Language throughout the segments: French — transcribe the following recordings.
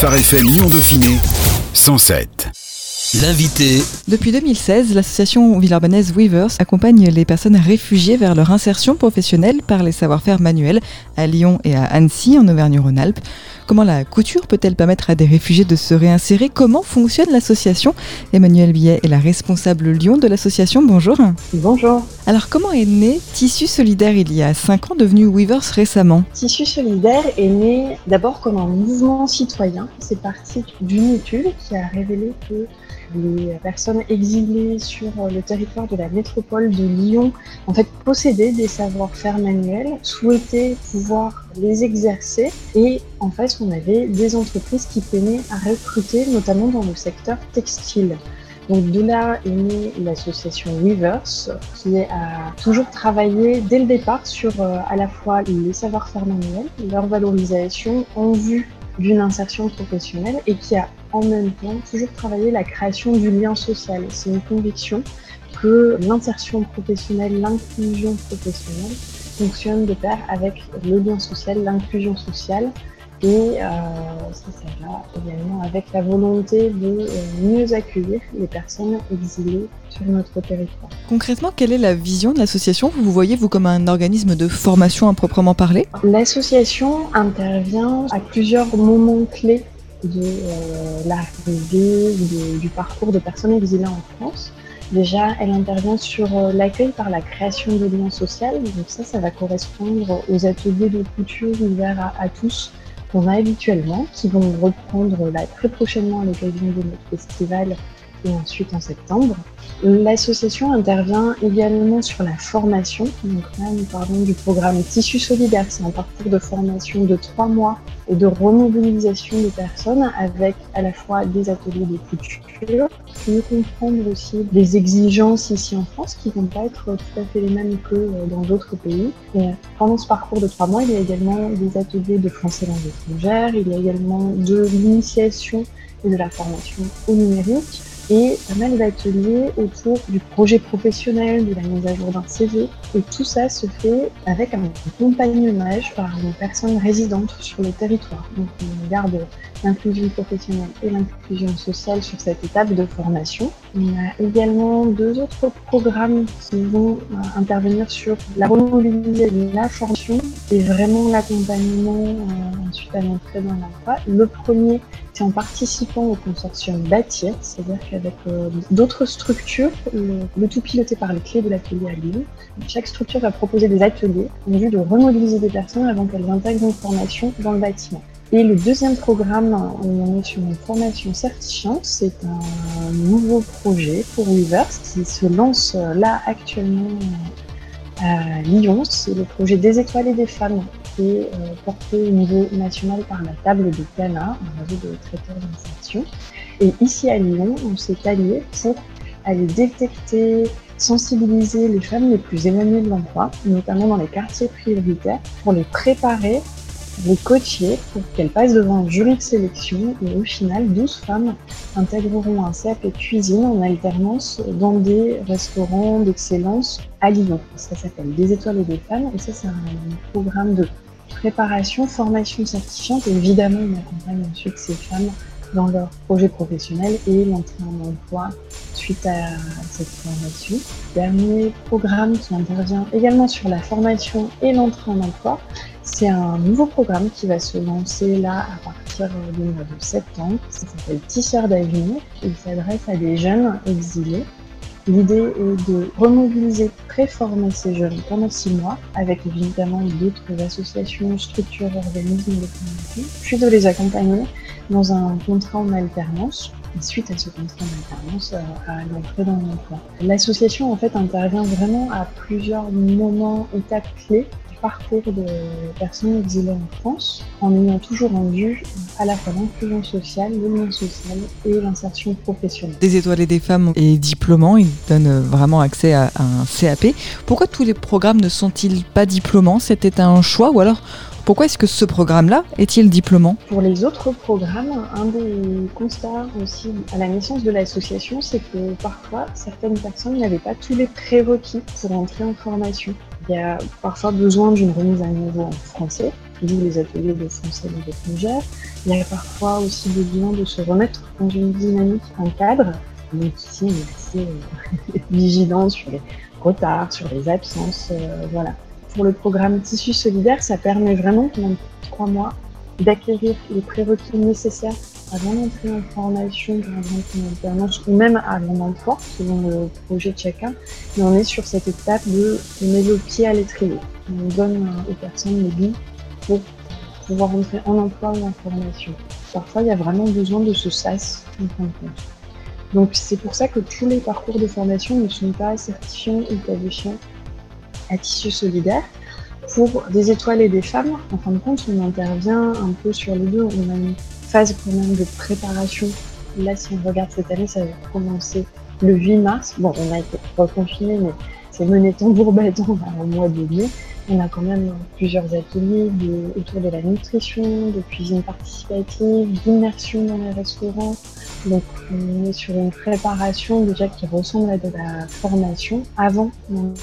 Phare FM Lyon Dauphiné 107. L'invité. Depuis 2016, l'association villarbanaise Weavers accompagne les personnes réfugiées vers leur insertion professionnelle par les savoir-faire manuels à Lyon et à Annecy en Auvergne-Rhône-Alpes. Comment la couture peut-elle permettre à des réfugiés de se réinsérer? Comment fonctionne l'association? Emmanuel Billet est la responsable Lyon de l'association. Bonjour. Bonjour. Alors comment est né Tissu Solidaire il y a 5 ans, devenu Weavers récemment? Tissu Solidaire est né d'abord comme un mouvement citoyen. C'est parti d'une étude qui a révélé que les personnes exilées sur le territoire de la métropole de Lyon en fait possédaient des savoir-faire manuels, souhaitaient pouvoir les exercer et en fait on avait des entreprises qui peinaient à recruter notamment dans le secteur textile. Donc de là est née l'association Weavers qui a toujours travaillé dès le départ sur euh, à la fois les savoir-faire manuels, leur valorisation en vue d'une insertion professionnelle et qui a en même temps toujours travaillé la création du lien social. C'est une conviction que l'insertion professionnelle, l'inclusion professionnelle fonctionne de pair avec le lien social, l'inclusion sociale et euh, ça, ça va également avec la volonté de euh, mieux accueillir les personnes exilées sur notre territoire. Concrètement, quelle est la vision de l'association? Vous vous voyez, vous, comme un organisme de formation à proprement parler? L'association intervient à plusieurs moments clés de euh, l'arrivée du parcours de personnes exilées en France. Déjà, elle intervient sur euh, l'accueil par la création de liens sociaux. Donc ça, ça va correspondre aux ateliers de couture ouverts à, à tous qu'on a habituellement, qui vont reprendre là très prochainement à l'occasion de notre festival et ensuite en septembre. L'association intervient également sur la formation. Donc là, nous parlons du programme Tissu Solidaire. C'est un parcours de formation de trois mois et de remobilisation des personnes avec à la fois des ateliers de couture, mieux comprendre aussi des exigences ici en France qui vont pas être tout à fait les mêmes que euh, dans d'autres pays. Et pendant ce parcours de trois mois, il y a également des ateliers de français langue étrangère, il y a également de l'initiation et de la formation au numérique et pas mal d'ateliers autour du projet professionnel, de la mise à jour d'un CV. Et tout ça se fait avec un compagnonnage par une personne résidente sur le territoire. Donc on garde l'inclusion professionnelle et l'inclusion sociale sur cette étape de formation. On a également deux autres programmes qui vont euh, intervenir sur la remobilisation, la formation et vraiment l'accompagnement euh, ensuite à l'entrée dans l'emploi. Le premier, c'est en participant au consortium Bâtir, c'est-à-dire qu'avec euh, d'autres structures, le, tout piloté par les clés de l'atelier à Lyon, chaque structure va proposer des ateliers en vue de remobiliser des personnes avant qu'elles intègrent une formation dans le bâtiment. Et le deuxième programme, on est sur une formation certifiante. C'est un nouveau projet pour Weavers qui se lance là actuellement à Lyon. C'est le projet des étoiles et des femmes qui est euh, porté au niveau national par la table de Cana, un réseau de traiteurs d'insertion. Et ici à Lyon, on s'est allié pour aller détecter, sensibiliser les femmes les plus éloignées de l'emploi, notamment dans les quartiers prioritaires, pour les préparer les coacher pour qu'elles passent devant un jury de sélection et au final, 12 femmes intégreront un CAP cuisine en alternance dans des restaurants d'excellence à Lyon. Ça s'appelle Des étoiles et des femmes et ça c'est un programme de préparation, formation certifiante et évidemment on accompagne ensuite ces femmes dans leur projet professionnel et l'entrée en emploi suite à cette formation. Dernier programme qui intervient également sur la formation et l'entrée en emploi, c'est un nouveau programme qui va se lancer là à partir du mois de septembre. Ça s'appelle Tisseur d'avenir. Il s'adresse à des jeunes exilés. L'idée est de remobiliser, préformer ces jeunes pendant six mois avec évidemment d'autres associations, structures, organismes de formation, puis de les accompagner dans un contrat en alternance et suite à ce contrat d'alternance euh, à l'entrée dans l'emploi. L'association en fait intervient vraiment à plusieurs moments, étapes clés parcours de personnes exilées en France en ayant toujours en vue à la fois l'inclusion sociale, le lien social et l'insertion professionnelle. Des étoiles et des femmes et diplômants, ils donnent vraiment accès à un CAP. Pourquoi tous les programmes ne sont-ils pas diplômants? C'était un choix ou alors pourquoi est-ce que ce programme-là est-il diplômant Pour les autres programmes, un des constats aussi à la naissance de l'association, c'est que parfois certaines personnes n'avaient pas tous les prérequis pour entrer en formation. Il y a parfois besoin d'une remise à niveau en français, d'où les ateliers de français et d'étrangère. Il y a parfois aussi besoin de se remettre dans une dynamique, un cadre. Donc ici, on est assez vigilant sur les retards, sur les absences, euh, voilà. Pour le programme Tissu solidaire, ça permet vraiment pendant trois mois d'acquérir les prérequis nécessaires avant d'entrer en formation, par exemple en alternance, ou même avant l'emploi, selon le projet de chacun. Mais on est sur cette étape de mettre le pied à l'étrier. On donne euh, aux personnes les billes pour pouvoir entrer en emploi ou en formation. Parfois, il y a vraiment besoin de ce SAS, en fin de compte. Donc, c'est pour ça que tous les parcours de formation ne sont pas certifiants ou qualifiants à tissu solidaire. Pour des étoiles et des femmes, en fin de compte, on intervient un peu sur les deux. On a une phase quand même de préparation. Là, si on regarde cette année, ça va commencer le 8 mars. Bon, on a été reconfiné, mais c'est mené tambour battant au mois de mai. On a quand même plusieurs ateliers autour de la nutrition, de cuisine participative, d'immersion dans les restaurants. Donc on est sur une préparation déjà qui ressemble à de la formation avant en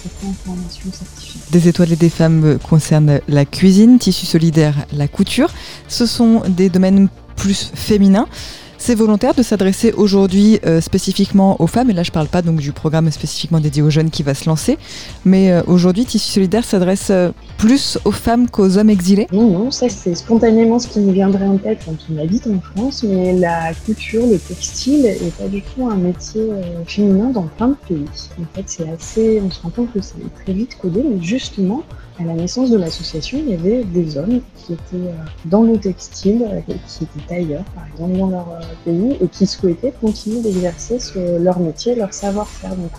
formation certifiée. Des étoiles et des femmes concernent la cuisine, tissu solidaire, la couture. Ce sont des domaines plus féminins. C'est volontaire de s'adresser aujourd'hui euh, spécifiquement aux femmes, et là je ne parle pas donc du programme spécifiquement dédié aux jeunes qui va se lancer, mais euh, aujourd'hui Tissu Solidaire s'adresse euh, plus aux femmes qu'aux hommes exilés Non, non, ça c'est spontanément ce qui me viendrait en tête quand on habite en France, mais la couture, le textile n'est pas du tout un métier féminin dans plein de pays. En fait, c'est assez, on se rend compte que c'est très vite codé, mais justement, à la naissance de l'association, il y avait des hommes qui étaient euh, dans le textile, euh, qui étaient tailleurs, par exemple, dans leur euh, pays, et qui souhaitaient continuer d'exercer leur métier, leur savoir-faire. Donc,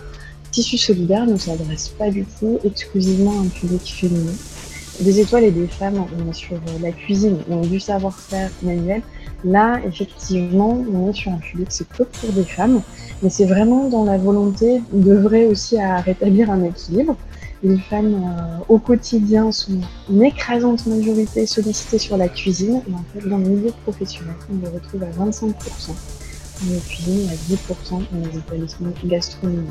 Tissu solidaire ne s'adresse pas du tout exclusivement à un public féminin. Des étoiles et des femmes, on est sur la cuisine, donc du savoir-faire manuel. Là, effectivement, on est sur un public, c'est peu pour des femmes, mais c'est vraiment dans la volonté d'œuvrer aussi à rétablir un équilibre les femmes euh, au quotidien sont une écrasante majorité sollicitées sur la cuisine. Et en fait, dans le milieu professionnel, on les retrouve à 25% dans la cuisine et à 10% dans les établissements gastronomiques.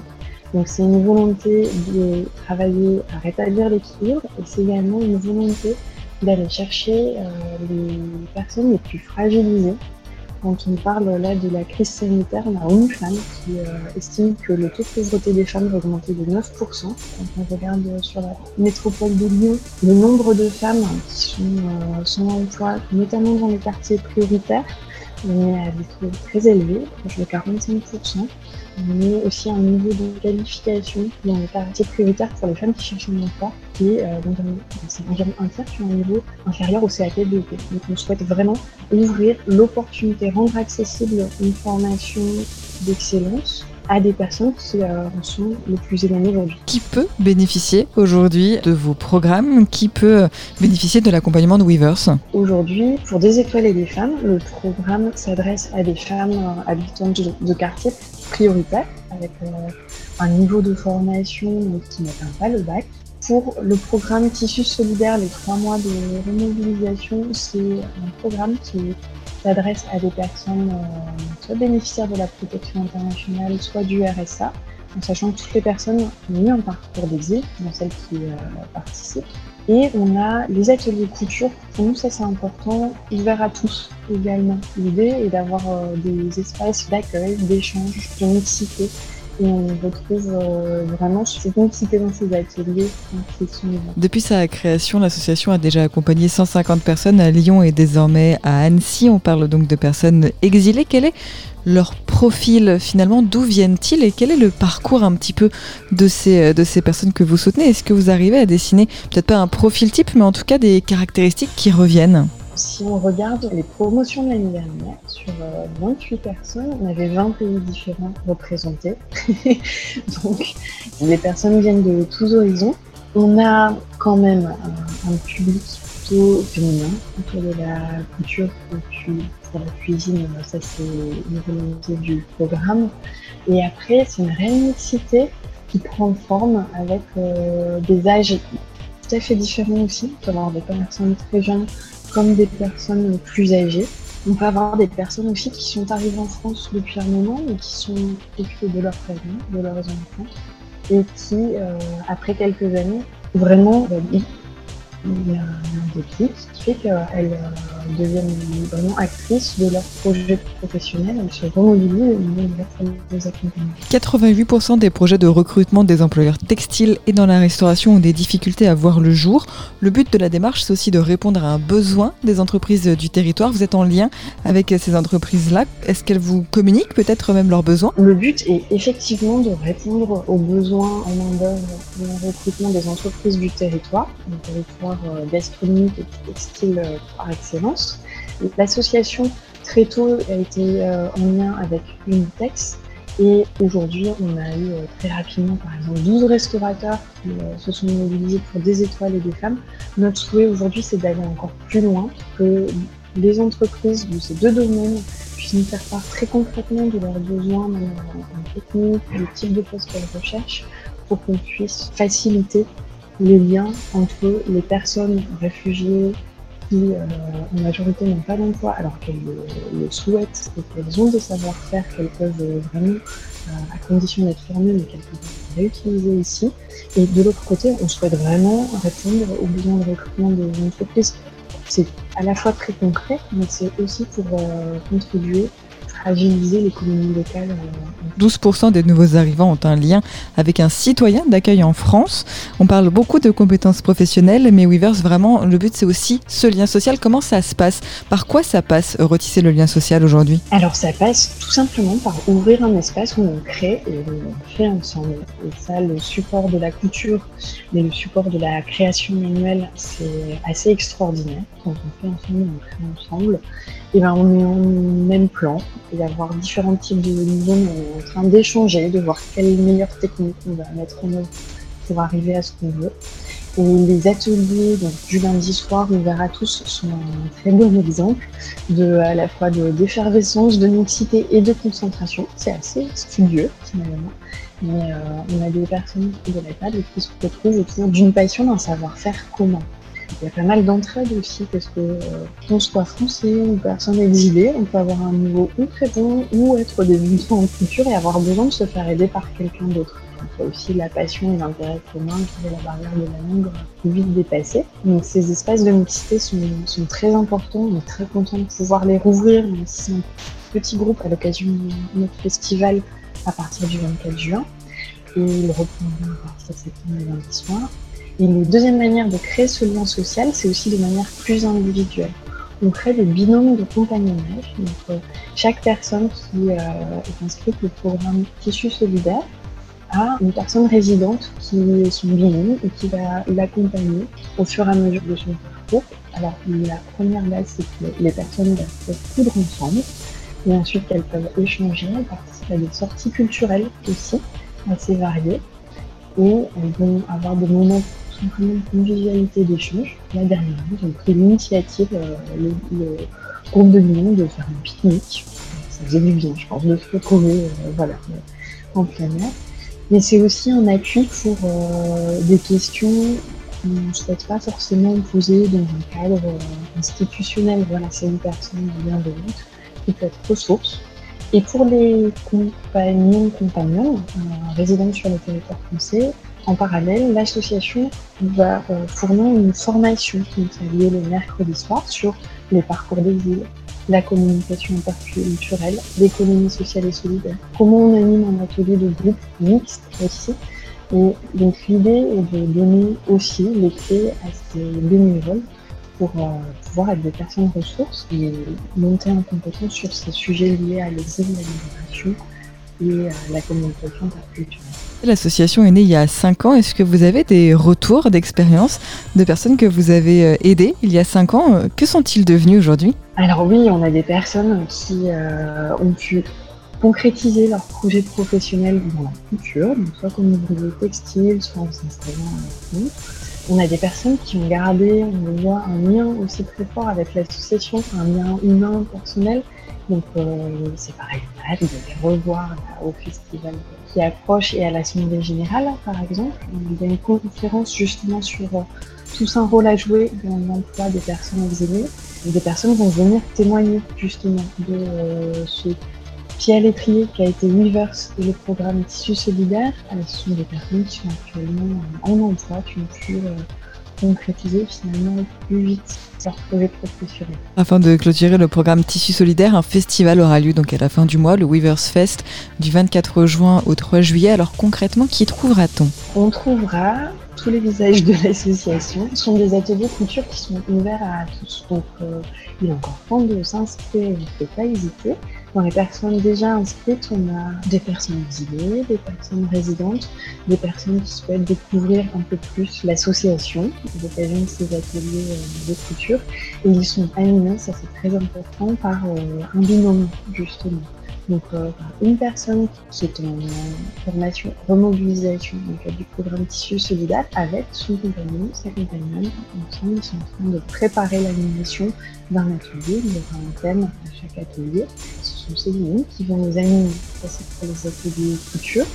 Donc c'est une volonté de travailler à rétablir l'équilibre et c'est également une volonté d'aller chercher euh, les personnes les plus fragilisées quand on parle là de la crise sanitaire, on a une femme qui euh, estime que le taux de pauvreté des femmes va augmenter de 9%. Quand on regarde sur la métropole de Lyon, le nombre de femmes qui sont euh, sans emploi, notamment dans les quartiers prioritaires, est à des taux très élevés, proche de 45% mais aussi un niveau de qualification dans les quartiers prioritaires pour les femmes qui cherchent un emploi qui est euh, environ un ont un niveau inférieur au CAP de Donc on souhaite vraiment ouvrir l'opportunité, rendre accessible une formation d'excellence à des personnes qui euh, en sont les plus éloignées aujourd'hui. Qui peut bénéficier aujourd'hui de vos programmes Qui peut bénéficier de l'accompagnement de Weavers Aujourd'hui, pour des étoiles et des femmes, le programme s'adresse à des femmes euh, habitantes de quartiers prioritaires avec euh, un niveau de formation qui n'atteint pas le bac. Pour le programme Tissu solidaire, les trois mois de remobilisation, c'est un programme qui s'adresse à des personnes euh, soit bénéficiaires de la protection internationale, soit du RSA, en sachant que toutes les personnes ont eu un parcours d'exil, dans celles qui euh, participent. Et on a les ateliers couture, pour nous ça c'est important, ouverts à tous également. L'idée est d'avoir euh, des espaces d'accueil, d'échange, de mixité et on retrouve euh, vraiment dans ces ateliers Depuis sa création, l'association a déjà accompagné 150 personnes à Lyon et désormais à Annecy. On parle donc de personnes exilées. Quel est leur profil finalement? D'où viennent-ils et quel est le parcours un petit peu de ces, de ces personnes que vous soutenez? Est-ce que vous arrivez à dessiner peut-être pas un profil type, mais en tout cas des caractéristiques qui reviennent? Si on regarde les promotions de l'année dernière, sur 28 euh, personnes, on avait 20 pays différents représentés. Donc, les personnes viennent de tous horizons. On a quand même un, public plutôt féminin autour de la couture pour la cuisine. Ça, c'est une volonté du programme. Et après, c'est une réelle qui prend forme avec euh, des âges tout à fait différents aussi. On peut avoir des personnes très jeunes comme des personnes plus âgées. On peut avoir des personnes aussi qui sont arrivées en France depuis un moment et qui sont occupées de leur famille, de leurs enfants, et qui, euh, après quelques années, vraiment valident il y a un déclic qui fait qu'elles euh, deviennent vraiment actrices de leur projet professionnel, elles se remobilisent et les accompagner. 88% des projets de recrutement des employeurs textiles et dans la restauration ont des difficultés à voir le jour. Le but de la démarche, c'est aussi de répondre à un besoin des entreprises du territoire. Vous êtes en lien avec ces entreprises-là. Est-ce qu'elles vous communiquent peut-être même leurs besoins? Le but est effectivement de répondre aux besoins en main-d'œuvre et en recrutement des entreprises du territoire, du territoire euh, gastronomique et textile euh, par excellence. L'association très tôt a été euh, en lien avec Unitex et aujourd'hui on a eu très rapidement par exemple 12 restaurateurs qui se sont mobilisés pour des étoiles et des femmes. Notre souhait aujourd'hui c'est d'aller encore plus loin, que les entreprises de ces deux domaines puissent nous faire part très concrètement de leurs besoins en technique, du type de poste qu'elles recherchent, pour qu'on puisse faciliter les liens entre les personnes réfugiées qui euh, en majorité n'ont pas d'emploi alors qu'elles le, souhaitent et qu'elles ont des savoir-faire qu'elles peuvent vraiment, euh, à condition d'être formées, mais qu'elles peuvent réutiliser ici. Et de l'autre côté, on souhaite vraiment répondre aux besoins de recrutement des entreprises. C'est à la fois très concret, mais c'est aussi pour euh, contribuer fragilisé l'économie locale. 12% des nouveaux arrivants ont un lien avec un citoyen d'accueil en France. On parle beaucoup de compétences professionnelles, mais Weavers, vraiment, le but c'est aussi ce lien social. Comment ça se passe? Par quoi ça passe, retisser le lien social aujourd'hui? Alors ça passe tout simplement par ouvrir un espace où on crée et on crée ensemble. Et ça, le support de la couture, mais le support de la création manuelle, c'est assez extraordinaire. Quand on fait ensemble, on crée ensemble. Et ben on est en même plan, d'avoir différents types de zones en train d'échanger, de voir quelles meilleures techniques on va mettre en œuvre pour arriver à ce qu'on veut. Et les ateliers donc, du lundi soir ouverts à tous sont un très bon exemple de à la fois d'effervescence, de, mixité et de concentration. C'est assez studieux finalement, mais euh, on a des personnes de la table qui se retrouvent autour d'une passion, d'un savoir-faire commun. Il y a pas mal d'entraide aussi, parce que euh, qu'on soit français ou personne exilée, on peut avoir un niveau ou très bon ou être débutant en culture et avoir besoin de se faire aider par quelqu'un d'autre. Il a aussi la passion et l'intérêt commun qui est la barrière de la langue vite dépassée. Donc ces espaces de mixité sont, très importants. On est très content de pouvoir les rouvrir, même si c'est un petit groupe à l'occasion de notre festival à partir du 24 juin. Et ils reprendront à partir de septembre et lundi soir. Et une deuxième manière de créer ce lien social, c'est aussi de manière plus individuelle. On crée des binômes de compagnonnage. Donc, euh, chaque personne qui euh, est inscrite au programme Tissu solidaire a une personne résidente qui est son binôme et qui va l'accompagner au fur et à mesure de son parcours. Alors, la première base, c'est que les personnes doivent coudre ensemble et ensuite qu'elles peuvent échanger, participer à des sorties culturelles aussi assez variées et elles vont avoir des moments simplement une convivialité d'échange. La dernière, ont pris l'initiative, euh, le, groupe de Lyon, de faire un pique-nique. Ça faisait du bien, je pense, de se retrouver euh, voilà, en plein air. Mais c'est aussi un appui pour euh, des questions qu'on ne souhaite pas forcément poser dans un cadre institutionnel. Voilà, c'est une personne bienveillante qui peut être ressource. Et pour les compagnons, compagnons, résidents sur le territoire français, en parallèle, l'association va euh, fournir une formation qui est liée le mercredi soir sur les parcours des îles, la communication interculturelle, l'économie sociale et solidaire. Comment on anime un atelier de groupe mixte aussi. Et donc l'idée est de donner aussi les clés à ces bénévoles pour euh, pouvoir être des personnes ressources et monter en compétence sur ces sujets liés à l'exil, la l'immigration et à la communication interculturelle. L'association est née il y a 5 ans. Est-ce que vous avez des retours d'expérience de personnes que vous avez euh, aidées il y a 5 ans Que sont-ils devenus aujourd'hui? Alors oui, on a des personnes qui euh, ont pu concrétiser leur projet professionnel dans la donc soit comme ouvrier textile, soit en s'installant à On a des personnes qui ont gardé, on voit, un lien aussi très fort avec l'association, un lien humain, personnel. Donc euh, c'est pareil, de les revoir au festival qui approche et à l'Assemblée générale, par exemple. Il y a une conférence justement sur euh, tous un rôle à jouer dans l'emploi des personnes exilées. Et des personnes vont venir témoigner justement de euh, ce pied à l'étrier qui a été Weavers et le programme Tissu solidaire. Euh, ce sont des personnes qui sont actuellement en emploi, qui ont pu concrétiser finalement plus vite leur projet professionnel. Afin de clôturer le programme Tissu Solidaire, un festival aura lieu donc à la fin du mois, le Weavers Fest, du 24 juin au 3 juillet. Alors concrètement, qui trouvera-t-on? On trouvera tous les visages de l'association. Ce sont des ateliers couture qui sont ouverts à tous. Donc euh, il est encore temps de s'inscrire, il ne faut pas hésiter. Dans les personnes déjà inscrites, on a des personnes exilées, des personnes résidentes, des personnes qui souhaitent découvrir un peu plus l'association à l'occasion de ces ateliers euh, de couture. Et ils sont animés, ça c'est très important, par euh, un binôme justement. Donc, euh, une personne qui est en formation remobilisation le cadre du programme Tissu Solidaire avec son compagnon, sa compagnonne. Ensemble, ils sont en train de préparer l'animation d'un atelier. Il y aura un thème à chaque atelier. Ce sont ces lignes qui vont nous animer. Ça, c'est pour les ateliers couture.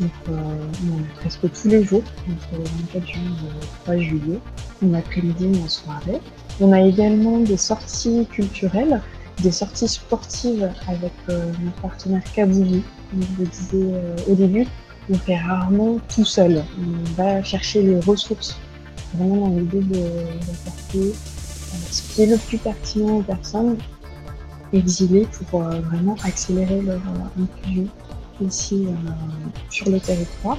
Donc, euh, on a presque tous les jours, entre le 24 juin et le 3 juillet, en après-midi et en soirée. On a également des sorties culturelles des sorties sportives avec euh, notre partenaire Kabouli. Comme je le disais euh, au début, on fait rarement tout seul. On va chercher les ressources vraiment dans l'idée d'apporter euh, ce qui est le plus pertinent aux personnes exilées pour vraiment accélérer leur inclusion ici sur le territoire.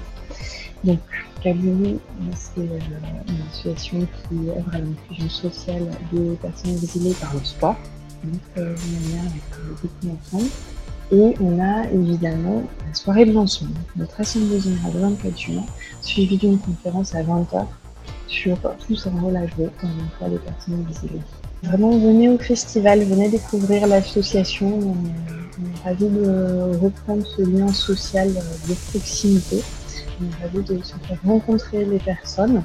Donc, Kabouli, c'est une association qui œuvre à l'inclusion sociale des personnes exilées par le sport donc euh, avec beaucoup ensemble. Et on a évidemment la soirée de lancement, notre assemblée générale le 24 juin, suivie d'une conférence à 20h sur tout un rôle à jouer dans l'emploi des personnes exilées. Vraiment, venez au festival, venez découvrir l'association. On, est ravis de reprendre ce lien social de proximité. On est ravis de se faire rencontrer les personnes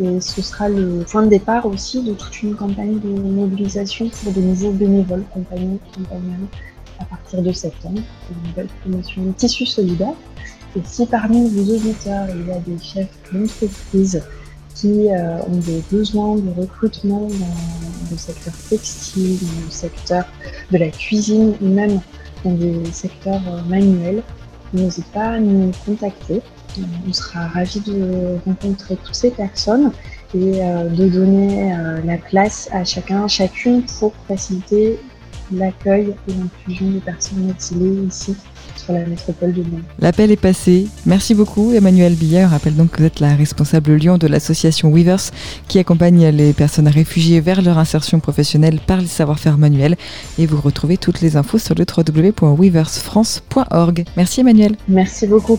et ce sera le point de départ aussi de toute une campagne de mobilisation pour de nouveaux bénévoles, compagnons, compagnons, à partir de septembre, une nouvelle promotion tissu solidaire. Et si parmi vos auditeurs, il y a des chefs d'entreprise qui euh, ont des besoins de recrutement dans le secteur textile, dans le secteur de la cuisine ou même dans des secteurs euh, manuels, n'hésitez pas à nous contacter. On sera ravis de rencontrer toutes ces personnes et euh, de donner euh, la place à chacun, chacune pour faciliter l'accueil et l'inclusion des personnes exilées ici sur la métropole de Lyon. L'appel est passé. Merci beaucoup Emmanuel Billet. Je rappelle donc que vous êtes la responsable Lyon de l'association Weavers qui accompagne les personnes réfugiées vers leur insertion professionnelle par les savoir-faire manuels. Et vous retrouvez toutes les infos sur le www.weaversfrance.org. Merci Emmanuel. Merci beaucoup.